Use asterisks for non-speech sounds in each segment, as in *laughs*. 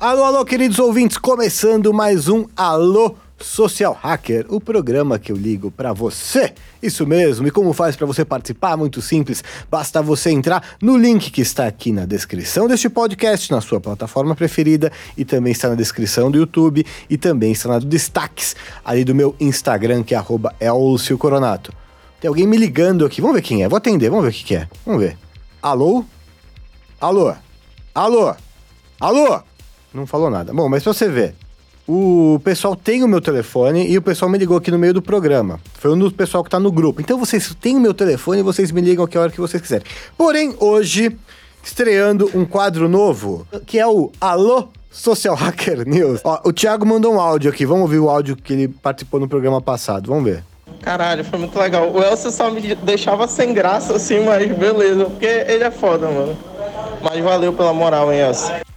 Alô, alô, queridos ouvintes, começando mais um Alô Social Hacker, o programa que eu ligo para você. Isso mesmo, e como faz para você participar? Muito simples, basta você entrar no link que está aqui na descrição deste podcast, na sua plataforma preferida, e também está na descrição do YouTube, e também está nos destaques ali do meu Instagram, que é Coronato. Tem alguém me ligando aqui, vamos ver quem é, vou atender, vamos ver o que, que é, vamos ver. Alô? Alô? Alô? Alô? Não falou nada. Bom, mas pra você ver, o pessoal tem o meu telefone e o pessoal me ligou aqui no meio do programa. Foi um do pessoal que tá no grupo. Então vocês têm o meu telefone e vocês me ligam a hora que vocês quiserem. Porém, hoje, estreando um quadro novo, que é o Alô Social Hacker News. Ó, o Thiago mandou um áudio aqui. Vamos ouvir o áudio que ele participou no programa passado. Vamos ver. Caralho, foi muito legal. O Elcio só me deixava sem graça, assim, mas beleza, porque ele é foda, mano. Mas valeu pela moral, hein, Elcio.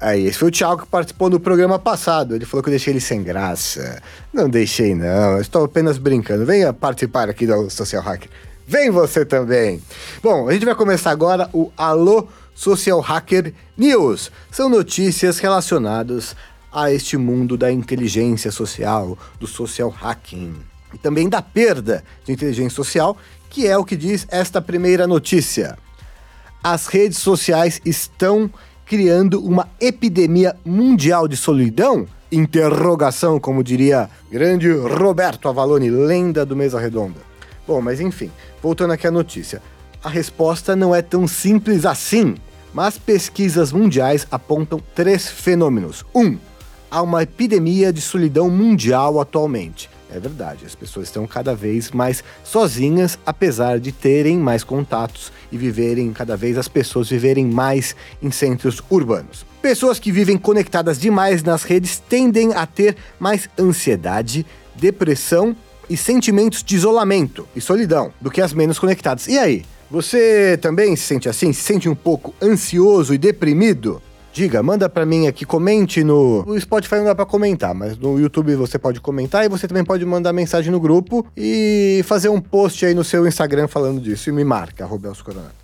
Aí, esse foi o Thiago que participou do programa passado. Ele falou que eu deixei ele sem graça. Não deixei, não. Estou apenas brincando. Venha participar aqui do Social Hacker. Vem você também. Bom, a gente vai começar agora o Alô Social Hacker News. São notícias relacionadas a este mundo da inteligência social, do social hacking e também da perda de inteligência social, que é o que diz esta primeira notícia. As redes sociais estão criando uma epidemia mundial de solidão? Interrogação, como diria grande Roberto Avalone, lenda do Mesa Redonda. Bom, mas enfim, voltando aqui à notícia. A resposta não é tão simples assim, mas pesquisas mundiais apontam três fenômenos. Um, há uma epidemia de solidão mundial atualmente. É verdade, as pessoas estão cada vez mais sozinhas, apesar de terem mais contatos e viverem cada vez as pessoas viverem mais em centros urbanos. Pessoas que vivem conectadas demais nas redes tendem a ter mais ansiedade, depressão e sentimentos de isolamento e solidão do que as menos conectadas. E aí? Você também se sente assim? Se sente um pouco ansioso e deprimido? Diga, manda para mim aqui, comente no... no Spotify não dá para comentar, mas no YouTube você pode comentar e você também pode mandar mensagem no grupo e fazer um post aí no seu Instagram falando disso e me marca, arroba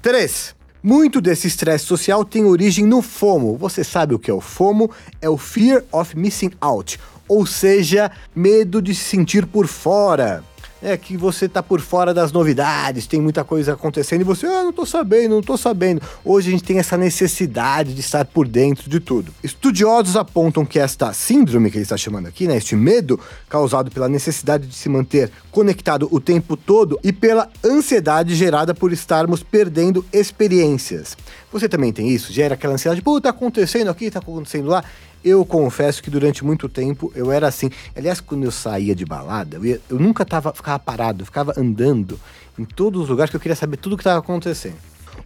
3. Muito desse estresse social tem origem no FOMO. Você sabe o que é o FOMO? É o Fear of Missing Out, ou seja, medo de se sentir por fora é que você tá por fora das novidades, tem muita coisa acontecendo e você, ah, não tô sabendo, não tô sabendo. Hoje a gente tem essa necessidade de estar por dentro de tudo. Estudiosos apontam que esta síndrome que ele está chamando aqui, né, este medo causado pela necessidade de se manter conectado o tempo todo e pela ansiedade gerada por estarmos perdendo experiências. Você também tem isso? Gera aquela ansiedade, pô, tá acontecendo aqui, tá acontecendo lá. Eu confesso que durante muito tempo eu era assim. Aliás, quando eu saía de balada, eu, ia, eu nunca tava, ficava parado, eu ficava andando em todos os lugares que eu queria saber tudo o que estava acontecendo.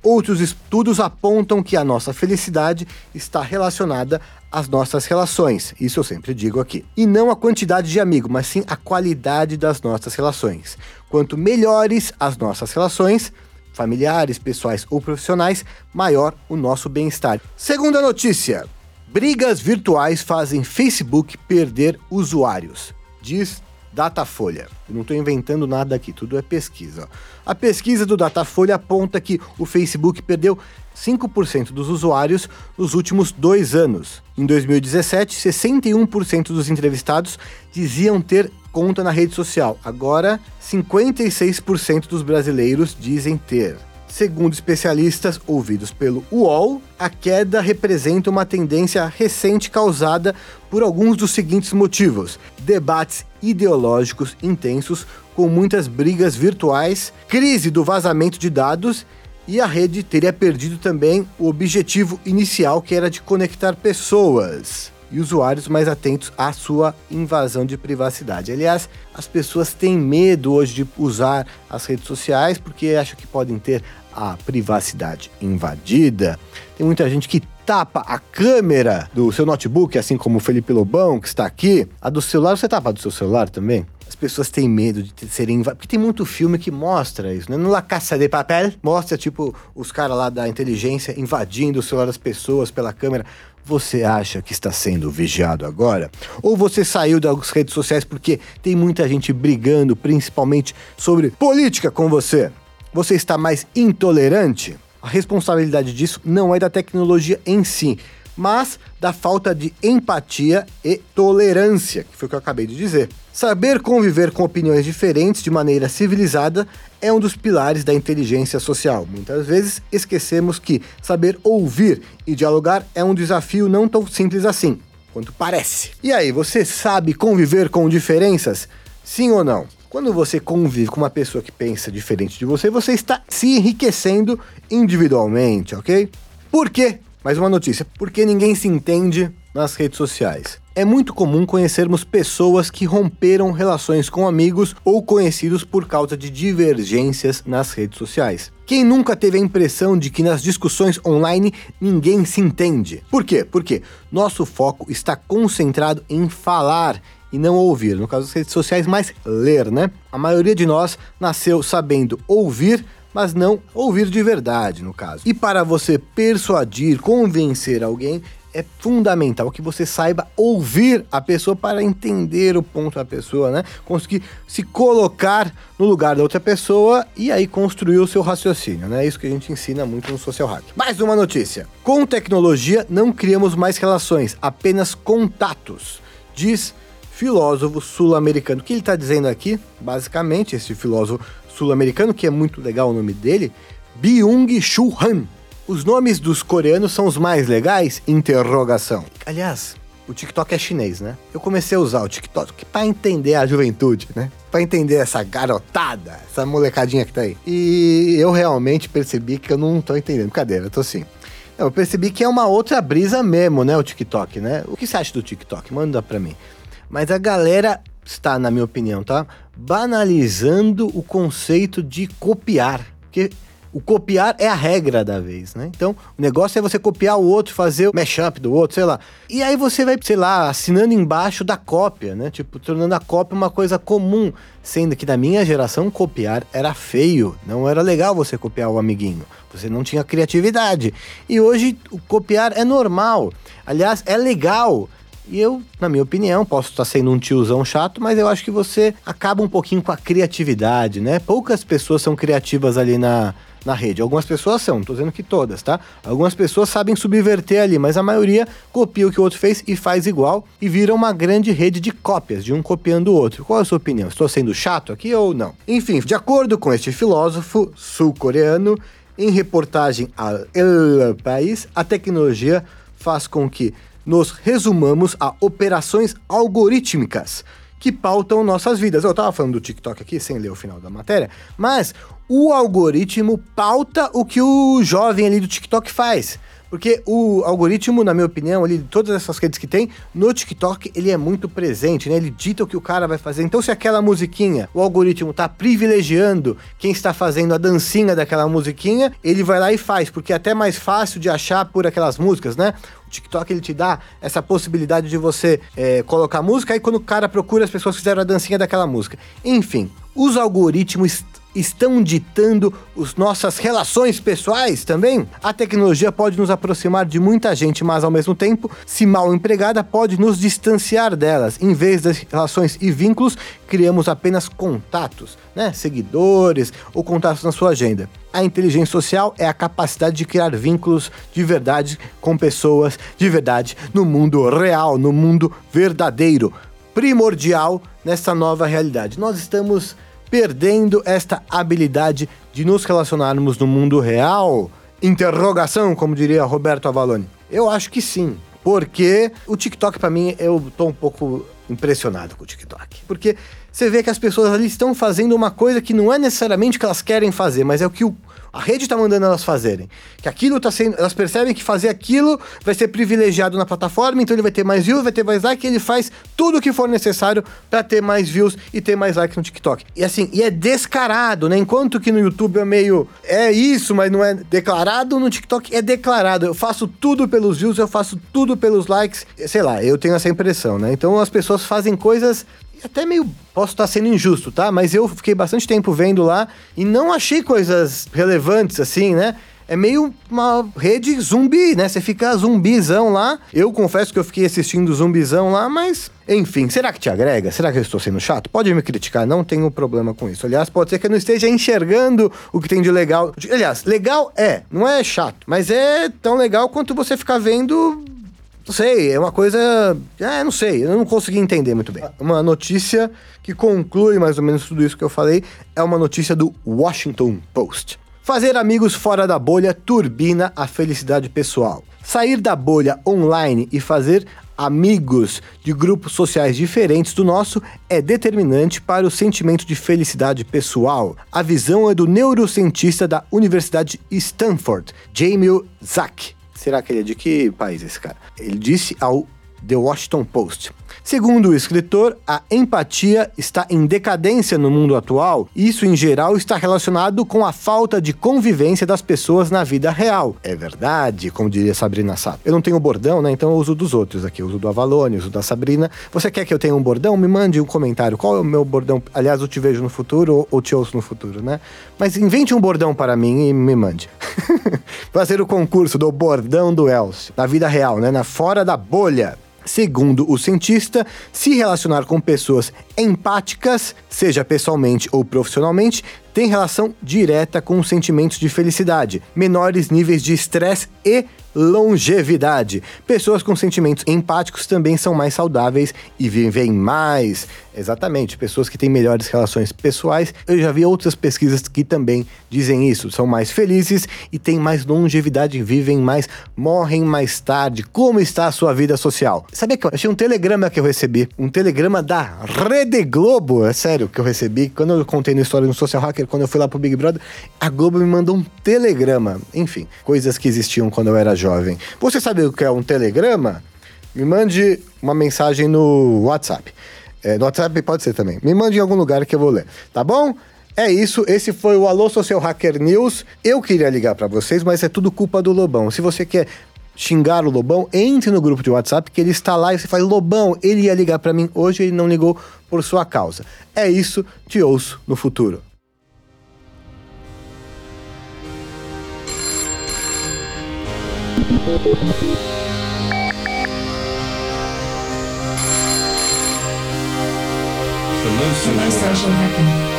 Outros estudos apontam que a nossa felicidade está relacionada às nossas relações, isso eu sempre digo aqui. E não a quantidade de amigos, mas sim a qualidade das nossas relações. Quanto melhores as nossas relações, familiares, pessoais ou profissionais, maior o nosso bem-estar. Segunda notícia: Brigas virtuais fazem Facebook perder usuários, diz Datafolha. Eu não estou inventando nada aqui, tudo é pesquisa. A pesquisa do Datafolha aponta que o Facebook perdeu 5% dos usuários nos últimos dois anos. Em 2017, 61% dos entrevistados diziam ter conta na rede social. Agora, 56% dos brasileiros dizem ter. Segundo especialistas ouvidos pelo UOL, a queda representa uma tendência recente causada por alguns dos seguintes motivos: debates ideológicos intensos, com muitas brigas virtuais, crise do vazamento de dados e a rede teria perdido também o objetivo inicial que era de conectar pessoas e usuários mais atentos à sua invasão de privacidade. Aliás, as pessoas têm medo hoje de usar as redes sociais porque acham que podem ter a privacidade invadida. Tem muita gente que tapa a câmera do seu notebook, assim como o Felipe Lobão, que está aqui, a do celular, você tapa a do seu celular também? As pessoas têm medo de serem. Porque tem muito filme que mostra isso, né? No La Caça de Papel, mostra, tipo, os caras lá da inteligência invadindo o celular das pessoas pela câmera. Você acha que está sendo vigiado agora? Ou você saiu das redes sociais porque tem muita gente brigando, principalmente sobre política com você? Você está mais intolerante? A responsabilidade disso não é da tecnologia em si, mas da falta de empatia e tolerância, que foi o que eu acabei de dizer. Saber conviver com opiniões diferentes de maneira civilizada é um dos pilares da inteligência social. Muitas vezes esquecemos que saber ouvir e dialogar é um desafio não tão simples assim, quanto parece. E aí, você sabe conviver com diferenças? Sim ou não? Quando você convive com uma pessoa que pensa diferente de você, você está se enriquecendo individualmente, ok? Por quê? Mais uma notícia. Porque ninguém se entende nas redes sociais. É muito comum conhecermos pessoas que romperam relações com amigos ou conhecidos por causa de divergências nas redes sociais. Quem nunca teve a impressão de que nas discussões online ninguém se entende? Por quê? Porque nosso foco está concentrado em falar e não ouvir. No caso das redes sociais, mais ler, né? A maioria de nós nasceu sabendo ouvir mas não ouvir de verdade, no caso. E para você persuadir, convencer alguém, é fundamental que você saiba ouvir a pessoa para entender o ponto da pessoa, né? Conseguir se colocar no lugar da outra pessoa e aí construir o seu raciocínio, né? É isso que a gente ensina muito no Social Hack. Mais uma notícia. Com tecnologia não criamos mais relações, apenas contatos. Diz filósofo sul-americano. O que ele está dizendo aqui? Basicamente, esse filósofo sul-americano, que é muito legal o nome dele, Byung-Chul Han. Os nomes dos coreanos são os mais legais? Interrogação. Aliás, o TikTok é chinês, né? Eu comecei a usar o TikTok para entender a juventude, né? Para entender essa garotada, essa molecadinha que tá aí. E eu realmente percebi que eu não tô entendendo. Cadê? Eu tô assim. Eu percebi que é uma outra brisa mesmo, né? O TikTok, né? O que você acha do TikTok? Manda pra mim. Mas a galera está, na minha opinião, tá? Banalizando o conceito de copiar. Porque o copiar é a regra da vez, né? Então, o negócio é você copiar o outro, fazer o mashup do outro, sei lá. E aí você vai, sei lá, assinando embaixo da cópia, né? Tipo, tornando a cópia uma coisa comum. Sendo que na minha geração, copiar era feio. Não era legal você copiar o amiguinho. Você não tinha criatividade. E hoje, o copiar é normal. Aliás, é legal. E eu, na minha opinião, posso estar sendo um tiozão chato, mas eu acho que você acaba um pouquinho com a criatividade, né? Poucas pessoas são criativas ali na, na rede. Algumas pessoas são, tô dizendo que todas, tá? Algumas pessoas sabem subverter ali, mas a maioria copia o que o outro fez e faz igual e vira uma grande rede de cópias, de um copiando o outro. Qual é a sua opinião? Estou sendo chato aqui ou não? Enfim, de acordo com este filósofo sul-coreano, em reportagem ao El País, a tecnologia faz com que nos resumamos a operações algorítmicas que pautam nossas vidas. Eu tava falando do TikTok aqui, sem ler o final da matéria, mas o algoritmo pauta o que o jovem ali do TikTok faz. Porque o algoritmo, na minha opinião, ele, todas essas redes que tem, no TikTok ele é muito presente, né? Ele dita o que o cara vai fazer. Então, se aquela musiquinha, o algoritmo tá privilegiando quem está fazendo a dancinha daquela musiquinha, ele vai lá e faz, porque é até mais fácil de achar por aquelas músicas, né? O TikTok ele te dá essa possibilidade de você é, colocar música, aí quando o cara procura, as pessoas fizeram a dancinha daquela música. Enfim, os algoritmos estão ditando as nossas relações pessoais também? A tecnologia pode nos aproximar de muita gente, mas ao mesmo tempo, se mal empregada, pode nos distanciar delas. Em vez das relações e vínculos, criamos apenas contatos, né? Seguidores ou contatos na sua agenda. A inteligência social é a capacidade de criar vínculos de verdade com pessoas de verdade no mundo real, no mundo verdadeiro, primordial nessa nova realidade. Nós estamos perdendo esta habilidade de nos relacionarmos no mundo real? Interrogação, como diria Roberto Avalone. Eu acho que sim, porque o TikTok para mim eu tô um pouco impressionado com o TikTok, porque você vê que as pessoas ali estão fazendo uma coisa que não é necessariamente o que elas querem fazer, mas é o que o, a rede tá mandando elas fazerem. Que aquilo tá sendo. Elas percebem que fazer aquilo vai ser privilegiado na plataforma, então ele vai ter mais views, vai ter mais like, ele faz tudo o que for necessário para ter mais views e ter mais like no TikTok. E assim, e é descarado, né? Enquanto que no YouTube é meio. É isso, mas não é declarado, no TikTok é declarado. Eu faço tudo pelos views, eu faço tudo pelos likes. Sei lá, eu tenho essa impressão, né? Então as pessoas fazem coisas até meio posso estar sendo injusto, tá? Mas eu fiquei bastante tempo vendo lá e não achei coisas relevantes assim, né? É meio uma rede zumbi, né? Você fica zumbizão lá. Eu confesso que eu fiquei assistindo zumbizão lá, mas enfim, será que te agrega? Será que eu estou sendo chato? Pode me criticar, não tenho problema com isso. Aliás, pode ser que eu não esteja enxergando o que tem de legal. Aliás, legal é, não é chato, mas é tão legal quanto você ficar vendo não sei, é uma coisa. É, não sei, eu não consegui entender muito bem. Uma notícia que conclui mais ou menos tudo isso que eu falei é uma notícia do Washington Post. Fazer amigos fora da bolha turbina a felicidade pessoal. Sair da bolha online e fazer amigos de grupos sociais diferentes do nosso é determinante para o sentimento de felicidade pessoal. A visão é do neurocientista da Universidade Stanford, Jamie Zack. Será que ele é de que país esse cara? Ele disse ao The Washington Post. Segundo o escritor, a empatia está em decadência no mundo atual. Isso, em geral, está relacionado com a falta de convivência das pessoas na vida real. É verdade, como diria Sabrina Sato. Eu não tenho bordão, né? Então eu uso dos outros aqui. Eu uso do Avalone, uso da Sabrina. Você quer que eu tenha um bordão? Me mande um comentário. Qual é o meu bordão? Aliás, eu te vejo no futuro ou, ou te ouço no futuro, né? Mas invente um bordão para mim e me mande. *laughs* Fazer o concurso do bordão do Elcio. Na vida real, né? Na fora da bolha. Segundo o cientista, se relacionar com pessoas empáticas, seja pessoalmente ou profissionalmente, tem relação direta com os sentimentos de felicidade, menores níveis de estresse e longevidade. Pessoas com sentimentos empáticos também são mais saudáveis e vivem mais. Exatamente, pessoas que têm melhores relações pessoais. Eu já vi outras pesquisas que também dizem isso. São mais felizes e têm mais longevidade, vivem mais, morrem mais tarde. Como está a sua vida social? Sabia que eu achei um telegrama que eu recebi? Um telegrama da Rede Globo, é sério, que eu recebi. Quando eu contei na história no Social Hacker, quando eu fui lá pro Big Brother, a Globo me mandou um telegrama. Enfim, coisas que existiam quando eu era jovem. Você sabe o que é um telegrama? Me mande uma mensagem no WhatsApp. É, no WhatsApp pode ser também. Me mande em algum lugar que eu vou ler, tá bom? É isso, esse foi o Alô Social Hacker News. Eu queria ligar para vocês, mas é tudo culpa do Lobão. Se você quer xingar o Lobão, entre no grupo de WhatsApp que ele está lá e você fala: Lobão, ele ia ligar para mim hoje, ele não ligou por sua causa. É isso, te ouço no futuro. Hello, Social Hacker.